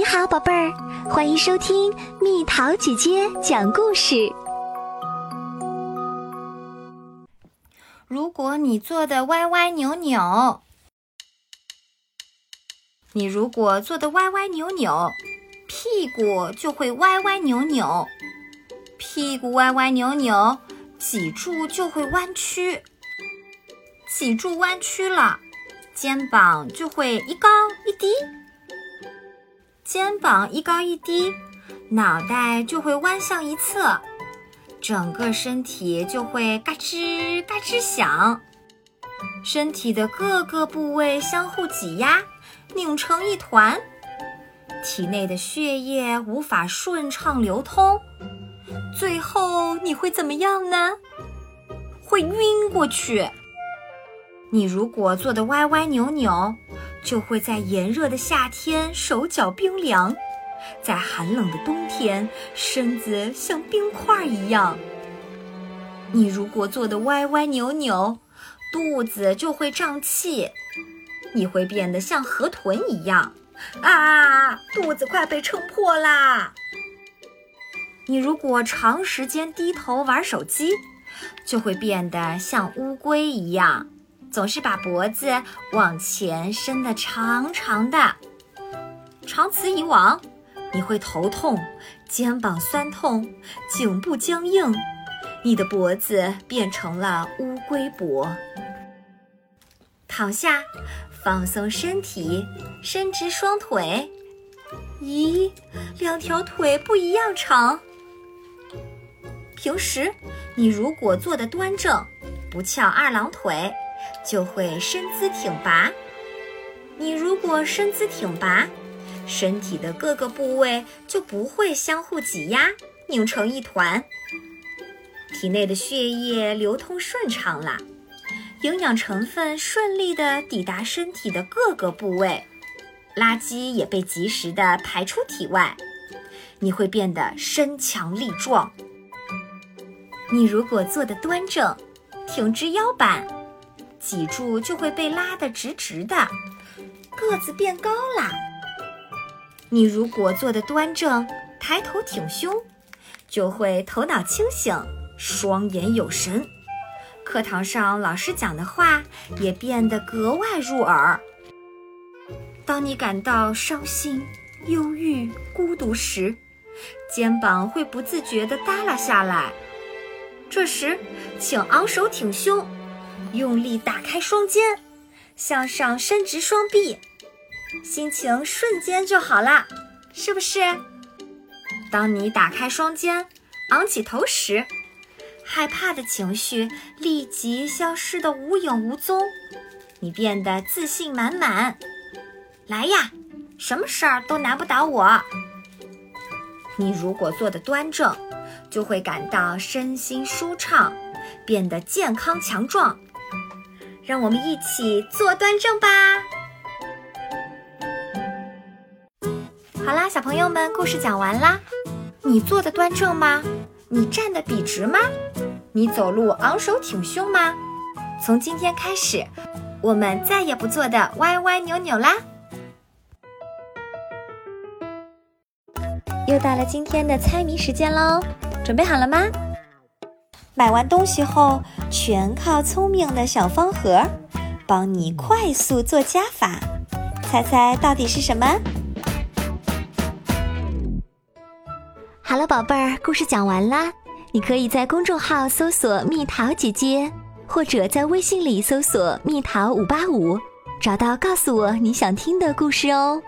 你好，宝贝儿，欢迎收听蜜桃姐姐讲故事。如果你坐的歪歪扭扭，你如果坐的歪歪扭扭，屁股就会歪歪扭扭，屁股歪歪扭扭，脊柱就会弯曲，脊柱弯曲了。肩膀就会一高一低，肩膀一高一低，脑袋就会弯向一侧，整个身体就会嘎吱嘎吱响，身体的各个部位相互挤压，拧成一团，体内的血液无法顺畅流通，最后你会怎么样呢？会晕过去。你如果坐得歪歪扭扭，就会在炎热的夏天手脚冰凉，在寒冷的冬天身子像冰块一样。你如果坐得歪歪扭扭，肚子就会胀气，你会变得像河豚一样，啊，肚子快被撑破啦！你如果长时间低头玩手机，就会变得像乌龟一样。总是把脖子往前伸得长长的，长此以往，你会头痛、肩膀酸痛、颈部僵硬，你的脖子变成了乌龟脖。躺下，放松身体，伸直双腿。咦，两条腿不一样长。平时你如果坐得端正，不翘二郎腿。就会身姿挺拔。你如果身姿挺拔，身体的各个部位就不会相互挤压，拧成一团。体内的血液流通顺畅了，营养成分顺利地抵达身体的各个部位，垃圾也被及时地排出体外。你会变得身强力壮。你如果坐得端正，挺直腰板。脊柱就会被拉得直直的，个子变高啦。你如果坐得端正，抬头挺胸，就会头脑清醒，双眼有神。课堂上老师讲的话也变得格外入耳。当你感到伤心、忧郁、孤独时，肩膀会不自觉地耷拉下来。这时，请昂首挺胸。用力打开双肩，向上伸直双臂，心情瞬间就好了，是不是？当你打开双肩，昂起头时，害怕的情绪立即消失得无影无踪，你变得自信满满。来呀，什么事儿都难不倒我。你如果坐得端正，就会感到身心舒畅，变得健康强壮。让我们一起坐端正吧。好啦，小朋友们，故事讲完啦。你坐的端正吗？你站的笔直吗？你走路昂首挺胸吗？从今天开始，我们再也不坐的歪歪扭扭啦。又到了今天的猜谜时间喽，准备好了吗？买完东西后，全靠聪明的小方盒，帮你快速做加法。猜猜到底是什么？好了，宝贝儿，故事讲完啦。你可以在公众号搜索“蜜桃姐姐”，或者在微信里搜索“蜜桃五八五”，找到告诉我你想听的故事哦。